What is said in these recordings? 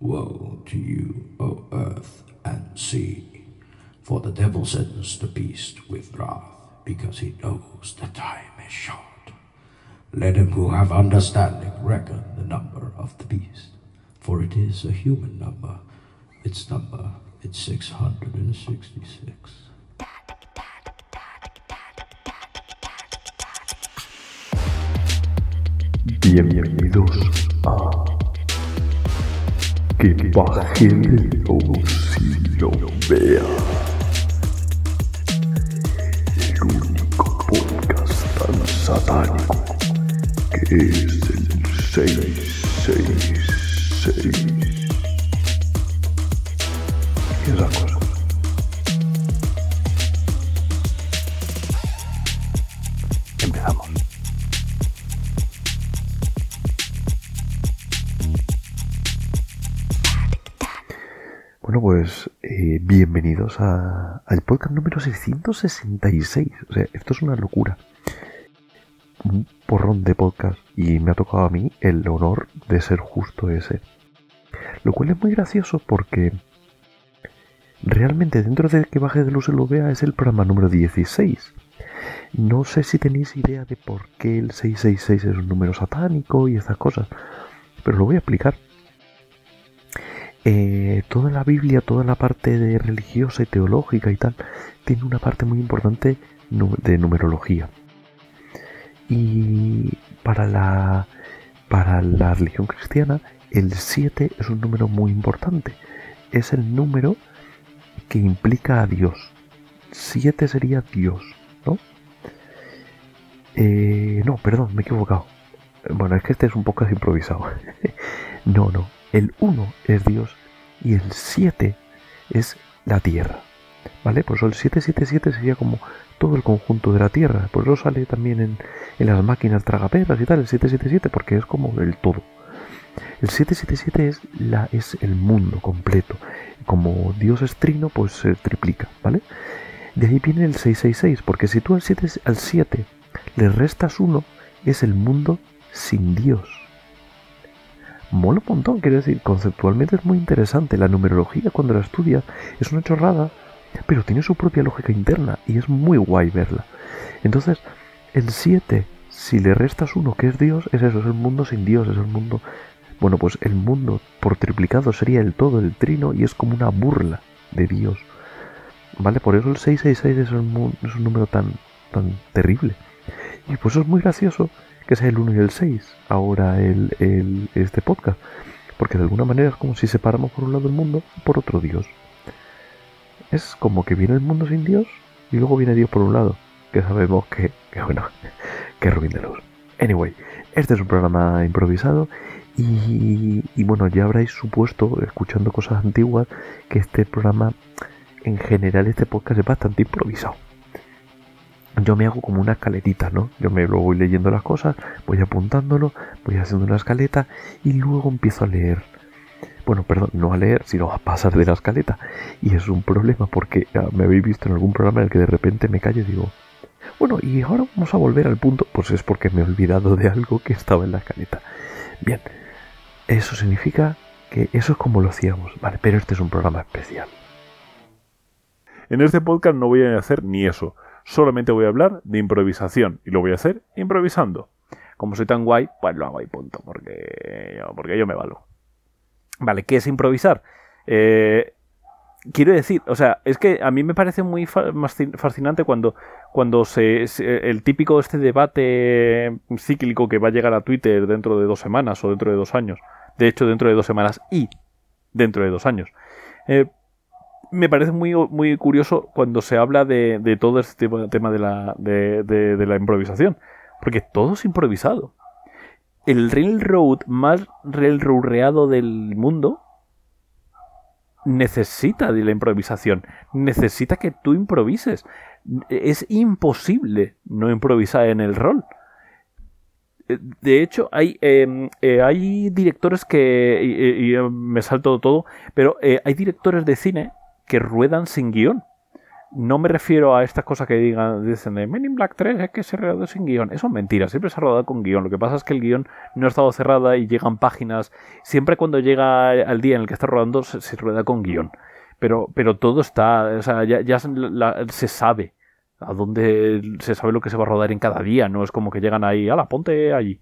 Woe to you, O earth and sea, for the devil sends the beast with wrath, because he knows the time is short. Let him who have understanding reckon the number of the beast, for it is a human number. Its number is 666. Bienvenidos a Que baje el lo vea. El único podcast tan satánico que es el 666. Al podcast número 666. O sea, esto es una locura. Un porrón de podcast y me ha tocado a mí el honor de ser justo ese. Lo cual es muy gracioso porque realmente dentro de que baje de luz se lo vea es el programa número 16. No sé si tenéis idea de por qué el 666 es un número satánico y estas cosas, pero lo voy a explicar. Eh, toda la Biblia, toda la parte de religiosa y teológica y tal, tiene una parte muy importante de numerología. Y para la, para la religión cristiana, el 7 es un número muy importante. Es el número que implica a Dios. 7 sería Dios, ¿no? Eh, no, perdón, me he equivocado. Bueno, es que este es un poco improvisado. no, no. El 1 es Dios y el 7 es la Tierra. ¿Vale? Por eso el 777 sería como todo el conjunto de la Tierra. Por eso sale también en, en las máquinas tragaperras y tal, el 777, porque es como el todo. El 777 es, la, es el mundo completo. Como Dios es trino, pues se triplica, ¿vale? De ahí viene el 666, porque si tú al 7, al 7 le restas 1, es el mundo sin Dios. Mola un montón, quiero decir, conceptualmente es muy interesante. La numerología, cuando la estudias, es una chorrada, pero tiene su propia lógica interna y es muy guay verla. Entonces, el 7, si le restas 1, que es Dios, es eso, es el mundo sin Dios, es el mundo. Bueno, pues el mundo por triplicado sería el todo, el trino, y es como una burla de Dios. ¿Vale? Por eso el 666 es un, es un número tan, tan terrible. Y pues eso es muy gracioso que sea el 1 y el 6 ahora el, el- este podcast. Porque de alguna manera es como si separamos por un lado el mundo por otro Dios. Es como que viene el mundo sin Dios y luego viene Dios por un lado. Que sabemos que, que bueno, que ruin de luz. Anyway, este es un programa improvisado y, y bueno, ya habréis supuesto, escuchando cosas antiguas, que este programa, en general, este podcast es bastante improvisado yo me hago como una escaletita, ¿no? Yo me lo voy leyendo las cosas, voy apuntándolo, voy haciendo una escaleta y luego empiezo a leer. Bueno, perdón, no a leer, sino a pasar de la escaleta. Y es un problema porque ah, me habéis visto en algún programa en el que de repente me callo y digo, bueno, y ahora vamos a volver al punto. Pues es porque me he olvidado de algo que estaba en la escaleta. Bien, eso significa que eso es como lo hacíamos, ¿vale? Pero este es un programa especial. En este podcast no voy a hacer ni eso. Solamente voy a hablar de improvisación. Y lo voy a hacer improvisando. Como soy tan guay, pues lo hago y punto. Porque yo, porque yo me valo. Vale, ¿qué es improvisar? Eh, quiero decir, o sea, es que a mí me parece muy fascinante cuando, cuando se, se- el típico este debate cíclico que va a llegar a Twitter dentro de dos semanas o dentro de dos años. De hecho, dentro de dos semanas y dentro de dos años. Eh, me parece muy, muy curioso cuando se habla de, de todo este tema de la, de, la improvisación. Porque todo es improvisado. El railroad más railroadeado del mundo necesita de la improvisación. Necesita que tú improvises. Es imposible no improvisar en el rol. Eh, De hecho, hay, eh, eh, hay directores que. Y, eh, me salto todo, pero hay directores de cine que ruedan sin guion. no me refiero a estas cosas que digan, dicen de Men in Black 3 es que se rodó sin guion. Eso es mentira, siempre se ha rodado con guion. Lo que pasa es que el guion no ha estado cerrada y llegan páginas. Siempre cuando llega al día en el que está rodando se, rueda con guion. Pero, pero todo está, o sea, ya, se sabe a dónde se sabe lo que se va a rodar en cada día. No es como que llegan ahí, ala, ponte allí.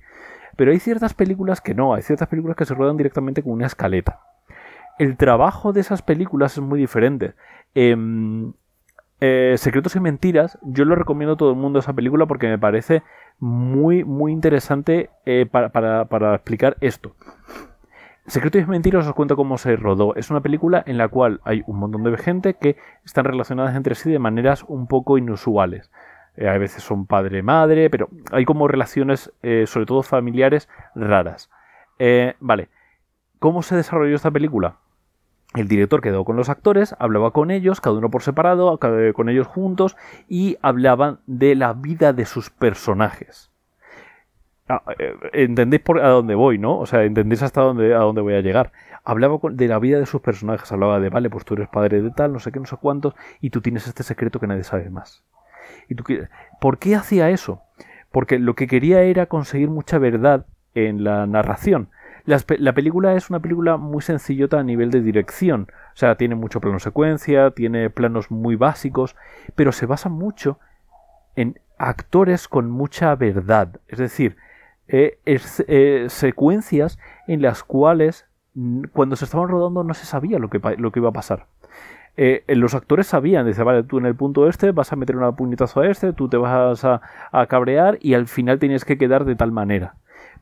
Pero hay ciertas películas que no, hay ciertas películas que se ruedan directamente con una escaleta. El trabajo de esas películas es muy diferente. Eh, eh, Secretos y Mentiras, yo lo recomiendo a todo el mundo esa película porque me parece muy, muy interesante eh, para, explicar esto. Secretos y Mentiras os cuento cómo se rodó. Es una película en la cual hay un montón de gente que están relacionadas entre sí de maneras un poco inusuales. Eh, a veces son padre-madre, pero hay como relaciones, sobre todo familiares, raras. vale. ¿Cómo se desarrolló esta película? El director quedó con los actores, hablaba con ellos, cada uno por separado, con ellos juntos, y hablaban de la vida de sus personajes. Ah, eh, entendéis por a dónde voy, ¿no? O sea, entendéis hasta dónde, a dónde voy a llegar. Hablaba de la vida de sus personajes, hablaba de, vale, pues tú eres padre de tal, no sé qué, no sé cuántos, y tú tienes este secreto que nadie sabe más. ¿Y tú, ¿Por qué hacía eso? Porque lo que quería era conseguir mucha verdad en la narración la, película es una película muy sencillota a nivel de dirección. O sea, tiene mucho plano secuencia, tiene planos muy básicos, pero se basa mucho en actores con mucha verdad. Es decir, eh, eh, secuencias en las cuales cuando se estaban rodando no se sabía lo que, iba a pasar. Eh, los actores sabían, dice, vale, tú en el punto este vas a meter una puñetazo a este, tú te vas a cabrear y al final tienes que quedar de tal manera.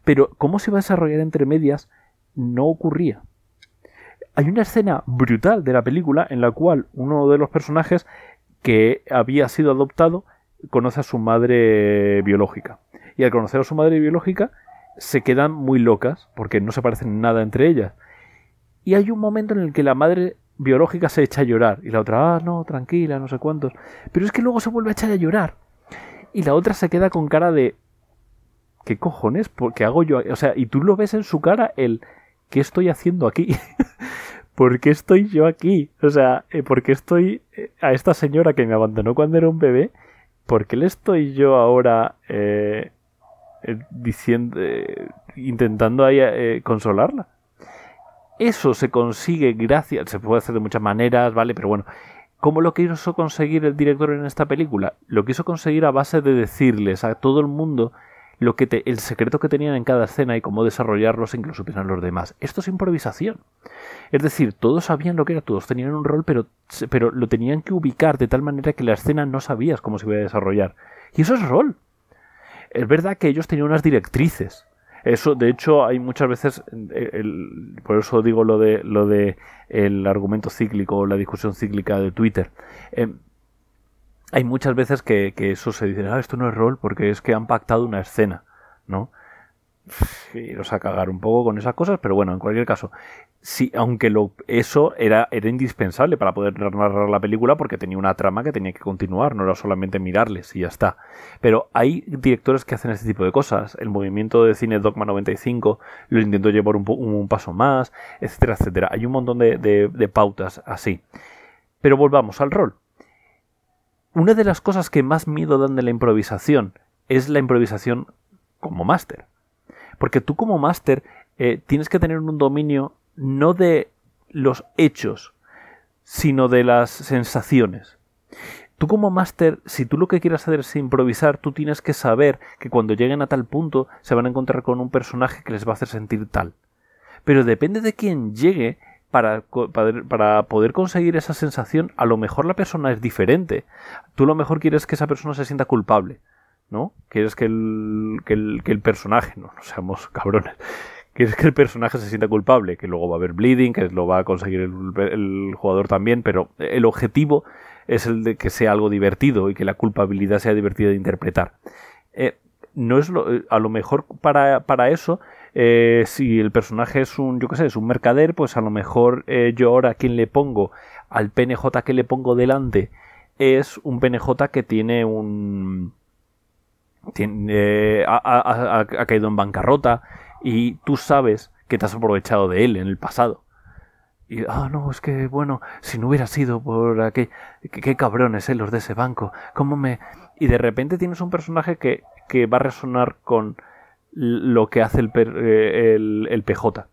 Pero cómo se va a desarrollar entre medias no ocurría. Hay una escena brutal de la película en la cual uno de los personajes que había sido adoptado conoce a su madre biológica. Y al conocer a su madre biológica se quedan muy locas porque no se parecen nada entre ellas. Y hay un momento en el que la madre biológica se echa a llorar y la otra, ah, no, tranquila, no sé cuántos. Pero es que luego se vuelve a echar a llorar. Y la otra se queda con cara de, ¿qué cojones? ¿Qué hago yo? O sea, y tú lo ves en su cara el, ¿qué estoy haciendo aquí? ¿Por qué estoy yo aquí? O sea, eh, ¿por qué estoy eh, a esta señora que me abandonó cuando era un bebé? ¿Por qué le estoy yo ahora eh, diciendo, intentando ahí consolarla? Eso se consigue gracias, se puede hacer de muchas maneras, ¿vale? Pero bueno, ¿cómo lo quiso conseguir el director en esta película? Lo quiso conseguir a base de decirles a todo el mundo lo que te, el secreto que tenían en cada escena y cómo desarrollarlos sin que lo supieran los demás. Esto es improvisación. Es decir, todos sabían lo que era, todos tenían un rol, pero, pero lo tenían que ubicar de tal manera que la escena no sabías cómo se iba a desarrollar. Y eso es rol. Es verdad que ellos tenían unas directrices. Eso, de hecho, hay muchas veces, eh, por eso digo lo de lo de el argumento cíclico o la discusión cíclica de Twitter. Eh, hay muchas veces que, eso se dice, ah, esto no es rol porque es que han pactado una escena, ¿no? Iros a cagar un poco con esas cosas, pero bueno, en cualquier caso, sí, aunque lo, eso era, era indispensable para poder narrar la película porque tenía una trama que tenía que continuar, no era solamente mirarles y ya está. Pero hay directores que hacen este tipo de cosas. El movimiento de cine Dogma 95 lo intentó llevar un, un paso más, etcétera, etcétera. Hay un montón de pautas así. Pero volvamos al rol una de las cosas que más miedo dan de la improvisación es la improvisación como máster. Porque tú como máster eh, tienes que tener un dominio no de los hechos, sino de las sensaciones. Tú como máster, si tú lo que quieres hacer es improvisar, tú tienes que saber que cuando lleguen a tal punto se van a encontrar con un personaje que les va a hacer sentir tal. Pero depende de quién llegue, para, para, poder conseguir esa sensación, a lo mejor la persona es diferente. Tú lo mejor quieres que esa persona se sienta culpable, ¿no? Quieres que el, que el, personaje, no, no seamos cabrones, quieres que el personaje se sienta culpable, que luego va a haber bleeding, que lo va a conseguir el, jugador también, pero el objetivo es el de que sea algo divertido y que la culpabilidad sea divertida de interpretar. Eh, no es lo, a lo mejor para, para eso eh, si el personaje es un, yo qué sé, es un mercader, pues a lo mejor eh, yo ahora quien le pongo al PNJ que le pongo delante es un PNJ que tiene un... Tiene, ha, caído en bancarrota y tú sabes que te has aprovechado de él en el pasado. Y, ah, no, es que, bueno, si no hubiera sido por aquel... Qué, cabrones, eh, los de ese banco. ¿Cómo me...? Y de repente tienes un personaje que, que va a resonar con lo que hace el, eh, el, el PJ.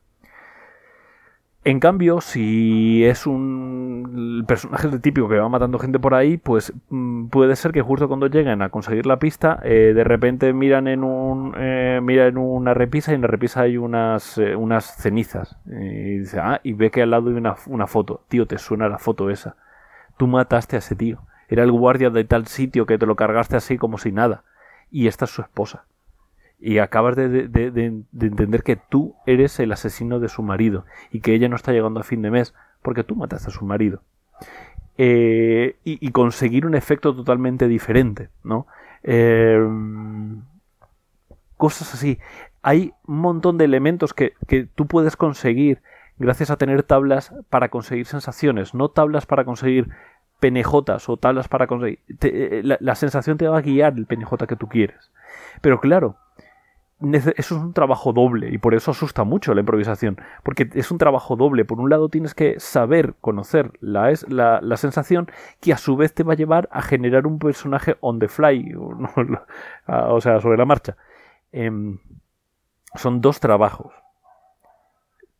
En cambio, si es un personaje de típico que va matando gente por ahí, pues mm, puede ser que justo cuando lleguen a conseguir la pista, eh, de repente miran en un eh, en una repisa y en la repisa hay unas, eh, unas cenizas. y dice, ah, y ve que al lado hay una, una foto. Tío, te suena la foto esa. Tú mataste a ese tío. Era el guardia de tal sitio que te lo cargaste así como si nada. Y esta es su esposa y acabas de, entender que tú eres el asesino de su marido y que ella no está llegando a fin de mes porque tú mataste a su marido. Eh, y, conseguir un efecto totalmente diferente, ¿no? Eh, cosas así. Hay un montón de elementos que, tú puedes conseguir gracias a tener tablas para conseguir sensaciones, no tablas para conseguir penejotas o tablas para conseguir... Eh, la, la sensación te va a guiar el penejota que tú quieres. Pero claro, eso es un trabajo doble y por eso asusta mucho la improvisación, porque es un trabajo doble. Por un lado tienes que saber conocer la, la, la sensación que a su vez te va a llevar a generar un personaje on the fly, o, sea, sobre la marcha. Em, son dos trabajos.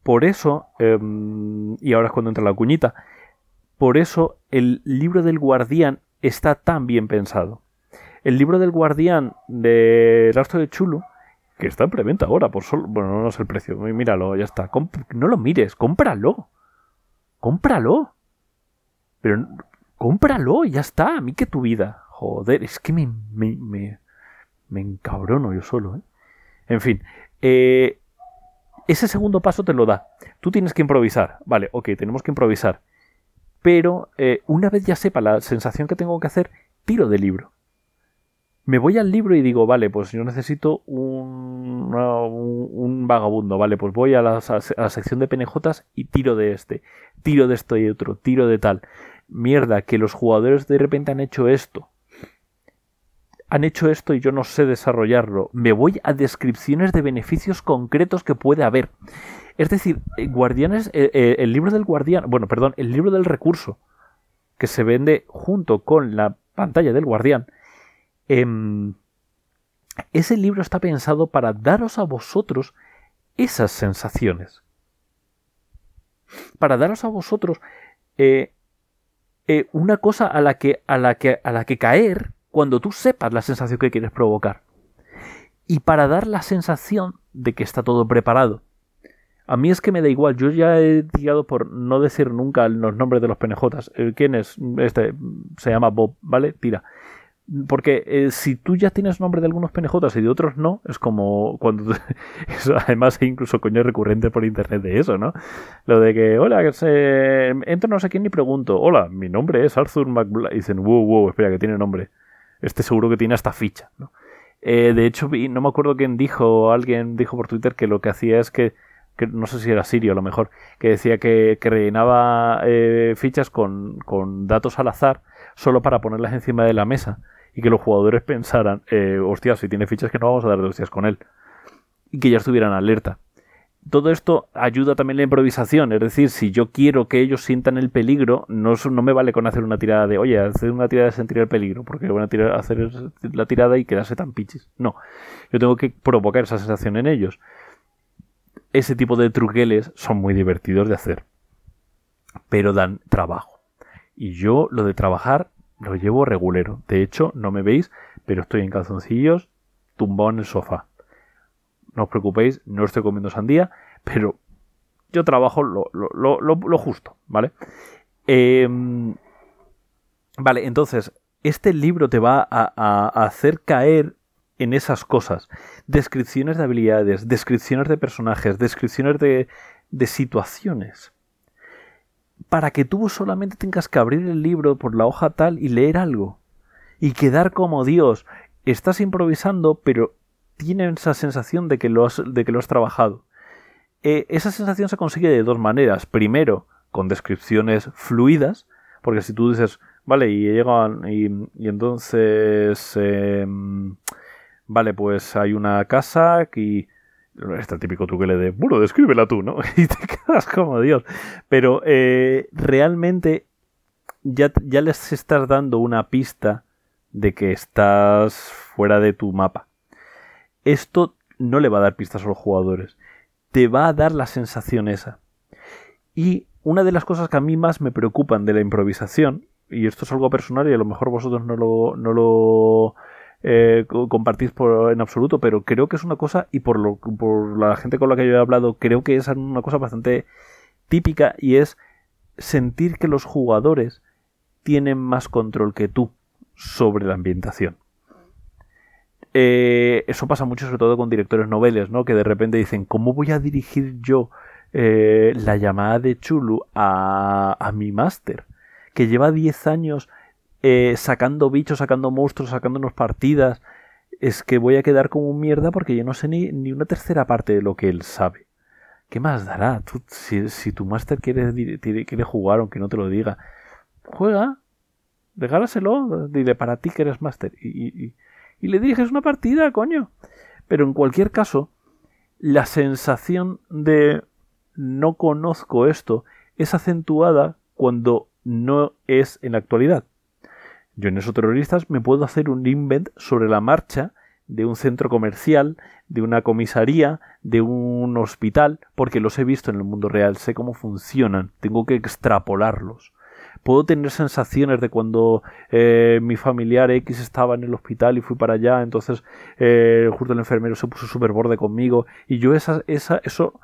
Por eso, em, y ahora es cuando entra la cuñita, por eso el libro del guardián está tan bien pensado. El libro del guardián de Rastro de Chulu que está en preventa ahora, por solo. Bueno, no sé el precio. Míralo, ya está. no lo mires, cómpralo. Cómpralo. Pero cómpralo, ya está. A mí que tu vida. Joder, es que me, me, me, me encabrono yo solo, ¿eh? En fin. Eh, ese segundo paso te lo da. Tú tienes que improvisar. Vale, ok, tenemos que improvisar. Pero eh, una vez ya sepa la sensación que tengo que hacer, tiro del libro me voy al libro y digo, vale, pues yo necesito un, un, vagabundo, vale, pues voy a la, sección de penejotas y tiro de este, tiro de esto y otro, tiro de tal. Mierda, que los jugadores de repente han hecho esto. Han hecho esto y yo no sé desarrollarlo. Me voy a descripciones de beneficios concretos que puede haber. Es decir, eh, Guardianes, eh, eh, el libro del guardián, bueno, perdón, el libro del recurso, que se vende junto con la pantalla del guardián, Em, ese libro está pensado para daros a vosotros esas sensaciones. Para daros a vosotros eh, eh, una cosa a la, que, a, la que, a la que caer cuando tú sepas la sensación que quieres provocar. Y para dar la sensación de que está todo preparado. A mí es que me da igual, yo ya he tirado por no decir nunca los nombres de los penejotas. Eh, ¿Quién es? Este se llama Bob, ¿vale? Tira. Porque eh, si tú ya tienes nombre de algunos PNJs y de otros no, es como cuando. además, hay incluso coño recurrente por internet de eso, ¿no? Lo de que, hola, que se, entro no sé quién ni pregunto, hola, mi nombre es Arthur McBlay. Y dicen, wow, wow, espera, que tiene nombre. Este seguro que tiene hasta ficha, ¿no? Eh, de hecho, no me acuerdo quién dijo, alguien dijo por Twitter que lo que hacía es que, no sé si era Sirio a lo mejor, que decía que, rellenaba eh, fichas con datos al azar solo para ponerlas encima de la mesa y que los jugadores pensaran, eh, hostia, si tiene fichas que no vamos a dar de hostias con él. Y que ya estuvieran alerta. Todo esto ayuda también la improvisación, es decir, si yo quiero que ellos sientan el peligro, no, no me vale con hacer una tirada de, oye, hacer una tirada de sentir el peligro, porque van a tirar, hacer la tirada y quedarse tan pichis. No, yo tengo que provocar esa sensación en ellos. Ese tipo de truqueles son muy divertidos de hacer, pero dan trabajo. Y yo lo de trabajar lo llevo regulero. De hecho, no me veis, pero estoy en calzoncillos, tumbado en el sofá. No os preocupéis, no estoy comiendo sandía, pero yo trabajo lo, justo, ¿vale? Em, vale, entonces, este libro te va a, hacer caer en esas cosas. Descripciones de habilidades, descripciones de personajes, descripciones de, de situaciones para que tú solamente tengas que abrir el libro por la hoja tal y leer algo. Y quedar como Dios. Estás improvisando, pero tienes esa sensación de que lo has, de que lo has trabajado. Eh, esa sensación se consigue de dos maneras. Primero, con descripciones fluidas, porque si tú dices, vale, y llegan, y, entonces, em, vale, pues hay una casa y Este típico truque de, bueno, descríbela tú, ¿no? Y te quedas como Dios. Pero eh, realmente ya, ya les estás dando una pista de que estás fuera de tu mapa. Esto no le va a dar pistas a los jugadores. Te va a dar la sensación esa. Y una de las cosas que a mí más me preocupan de la improvisación, y esto es algo personal y a lo mejor vosotros no lo, no lo eh, compartís por, en absoluto, pero creo que es una cosa, y por, lo, por la gente con la que yo he hablado, creo que es una cosa bastante típica y es sentir que los jugadores tienen más control que tú sobre la ambientación. Eh, eso pasa mucho sobre todo con directores noveles, ¿no? Que de repente dicen, ¿cómo voy a dirigir yo eh, la llamada de Chulu a, a mi máster? Que lleva 10 años eh, sacando bichos, sacando monstruos, sacándonos partidas. Es que voy a quedar como un mierda porque yo no sé ni, ni una tercera parte de lo que él sabe. ¿Qué más dará? si, si, tu máster quiere, quiere jugar, aunque no te lo diga, juega, regálaselo, dile para ti que eres máster. y, y le diriges una partida, coño. Pero en cualquier caso, la sensación de no conozco esto es acentuada cuando no es en la actualidad. Yo en esos terroristas me puedo hacer un invent sobre la marcha de un centro comercial, de una comisaría, de un hospital, porque los he visto en el mundo real, sé cómo funcionan, tengo que extrapolarlos. Puedo tener sensaciones de cuando eh, mi familiar X estaba en el hospital y fui para allá, entonces eh, justo el enfermero se puso súper borde conmigo y yo esa, esa, eso,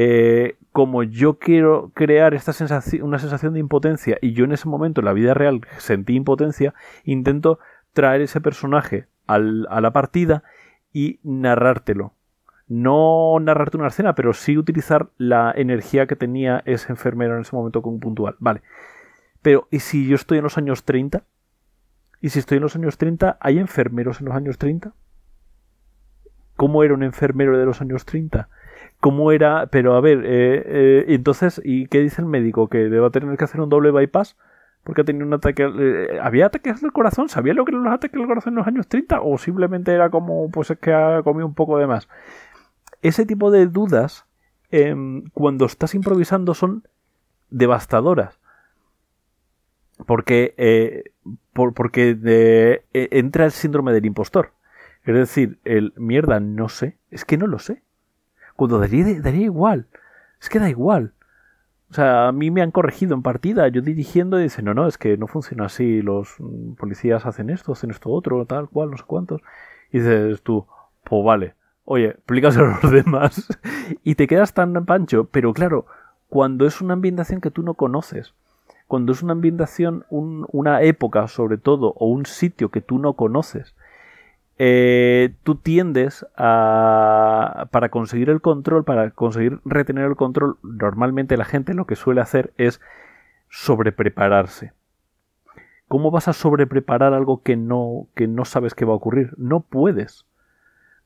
eh, como yo quiero crear esta sensación, una sensación de impotencia y yo en ese momento en la vida real sentí impotencia, intento traer ese personaje a la partida y narrártelo no narrarte una escena, pero sí utilizar la energía que tenía ese enfermero en ese momento con puntual. Vale. Pero, ¿y si yo estoy en los años 30? ¿Y si estoy en los años 30, hay enfermeros en los años 30? ¿Cómo era un enfermero de los años 30? ¿Cómo era? Pero a ver, eh, eh, entonces, ¿y qué dice el médico? ¿Que va a tener que hacer un doble bypass? Porque ha tenido un ataque. Eh, ¿Había ataques del corazón? ¿Sabía lo que eran los ataques del corazón en los años 30? ¿O simplemente era como, pues es que ha comido un poco de más? Ese tipo de dudas, em, cuando estás improvisando, son devastadoras porque, eh, porque e, entra el síndrome del impostor. Es decir, el mierda, no sé, es que no lo sé. Cuando daría, daría igual, es que da igual. O sea, a mí me han corregido en partida, yo dirigiendo y dicen, no, no, es que no funciona así, los policías hacen esto, hacen esto otro, tal cual, no sé cuántos. Y dices tú, pues vale, oye, explícaselo a los demás. y te quedas tan pancho, pero claro, cuando es una ambientación que tú no conoces, cuando es una ambientación, una época sobre todo, o un sitio que tú no conoces, eh, tú tiendes a, para conseguir el control, para conseguir retener el control, normalmente la gente lo que suele hacer es sobreprepararse. ¿Cómo vas a sobrepreparar algo que no, que no sabes que va a ocurrir? No puedes.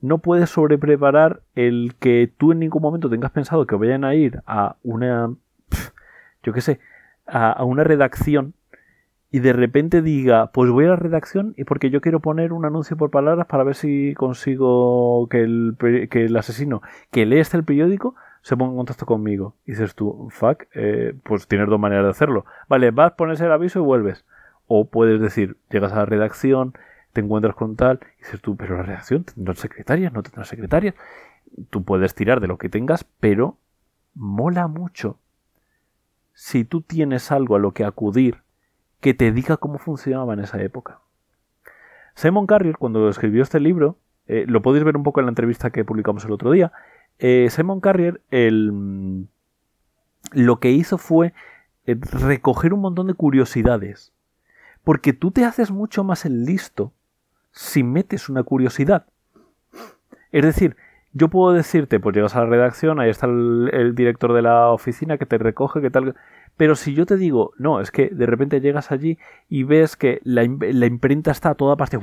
No puedes sobrepreparar el que tú en ningún momento tengas pensado que vayan a ir a una, yo qué sé, a, una redacción y de repente diga, pues voy a la redacción y porque yo quiero poner un anuncio por palabras para ver si consigo que el, que el asesino que lee este el periódico se ponga en contacto conmigo. Dices tú, fuck, eh, pues tienes dos maneras de hacerlo. Vale, vas, pones el aviso y vuelves. O puedes decir, llegas a la redacción, te encuentras con tal, y dices tú, pero la redacción tendrá secretarias, no tendrá secretarias. Tú puedes tirar de lo que tengas, pero mola mucho si tú tienes algo a lo que acudir que te diga cómo funcionaba en esa época. Simon Carrier, cuando escribió este libro, eh, lo podéis ver un poco en la entrevista que publicamos el otro día, eh, Simon Carrier el, lo que hizo fue eh, recoger un montón de curiosidades. Porque tú te haces mucho más el listo si metes una curiosidad. Es decir, yo puedo decirte, pues llegas a la redacción, ahí está el, director de la oficina que te recoge, que tal. Pero si yo te digo, no, es que de repente llegas allí y ves que la, imprenta está a toda parte.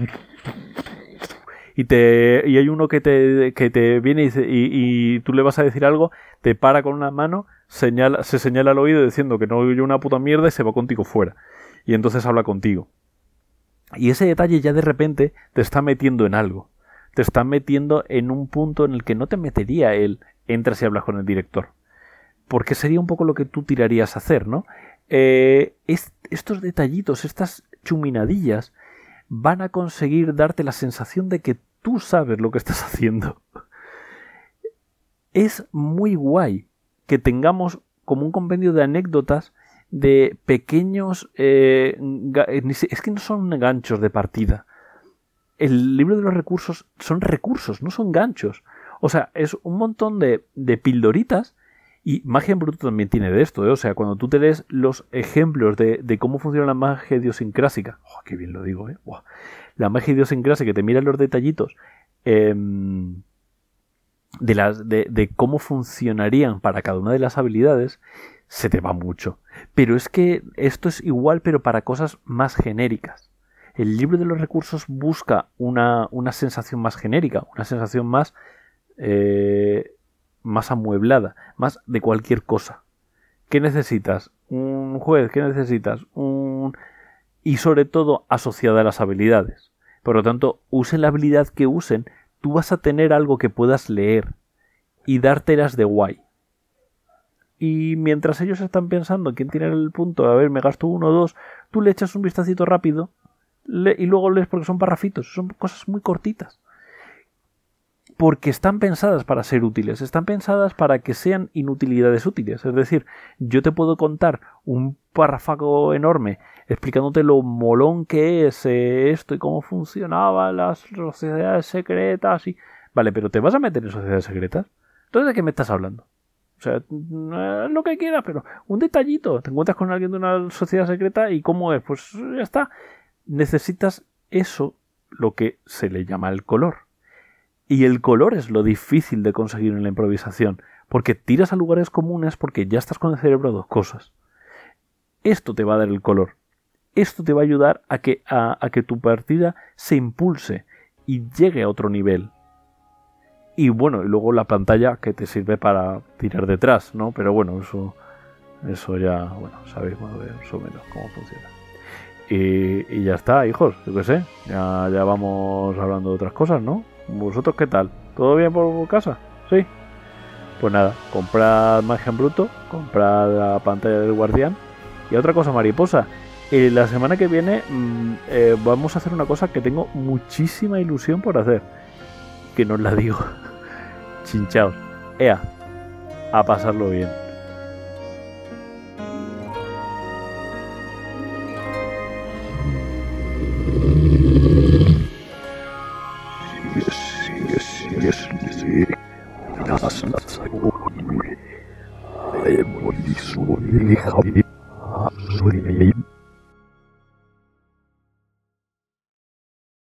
Y, te, y hay uno que te, que te viene y, y, tú le vas a decir algo, te para con una mano, señala, se señala al oído diciendo que no oye una puta mierda y se va contigo fuera. Y entonces habla contigo. Y ese detalle ya de repente te está metiendo en algo. te está metiendo en un punto en el que no te metería él, entras y hablas con el director. Porque sería un poco lo que tú tirarías a hacer, ¿no? Eh, estos detallitos, estas chuminadillas, van a conseguir darte la sensación de que tú sabes lo que estás haciendo. Es muy guay que tengamos como un compendio de anécdotas de pequeños... Eh, eh, es que no son ganchos de partida. El libro de los recursos son recursos, no son ganchos. O sea, es un montón de, de pildoritas y Magia en Bruto también tiene de esto, ¿eh? o sea, cuando tú te lees los ejemplos de, cómo funciona la magia idiosincrásica, oh, qué bien lo digo, ¿eh? la magia idiosincrásica que te mira los detallitos em, de, las, de, cómo funcionarían para cada una de las habilidades, se te va mucho. Pero es que esto es igual, pero para cosas más genéricas. El libro de los recursos busca una, una sensación más genérica, una sensación más eh, más amueblada, más de cualquier cosa. ¿Qué necesitas? Un juez, ¿qué necesitas? Un... Y sobre todo asociada a las habilidades. Por lo tanto, usen la habilidad que usen, tú vas a tener algo que puedas leer y dártelas de guay. Y mientras ellos están pensando quién tiene el punto, a ver, me gasto uno o dos, tú le echas un vistacito rápido y luego lees porque son parrafitos, son cosas muy cortitas porque están pensadas para ser útiles, están pensadas para que sean inutilidades útiles. Es decir, yo te puedo contar un párrafo enorme explicándote lo molón que es eh, esto y cómo funcionaban las sociedades secretas y... Vale, pero ¿te vas a meter en sociedades secretas? Entonces, ¿de qué me estás hablando? O sea, lo que quieras, pero un detallito. Te encuentras con alguien de una sociedad secreta y cómo es. Pues ya está. Necesitas eso, lo que se le llama el color. Y el color es lo difícil de conseguir en la improvisación, porque tiras a lugares comunes porque ya estás con el cerebro a dos cosas. Esto te va a dar el color. Esto te va a ayudar a que, a, que tu partida se impulse y llegue a otro nivel. Y bueno, y luego la pantalla que te sirve para tirar detrás, ¿no? Pero bueno, eso, eso ya, bueno, sabéis más o menos cómo funciona. Y, y, ya está, hijos, yo qué sé, ya, ya vamos hablando de otras cosas, ¿no? ¿Vosotros qué tal? ¿Todo bien por casa? ¿Sí? Pues nada, comprad magia en bruto, comprad la pantalla del guardián. Y otra cosa, mariposa. Eh, la semana que viene mm, eh, vamos a hacer una cosa que tengo muchísima ilusión por hacer. Que no os la digo. Chinchaos. Ea, a pasarlo bien.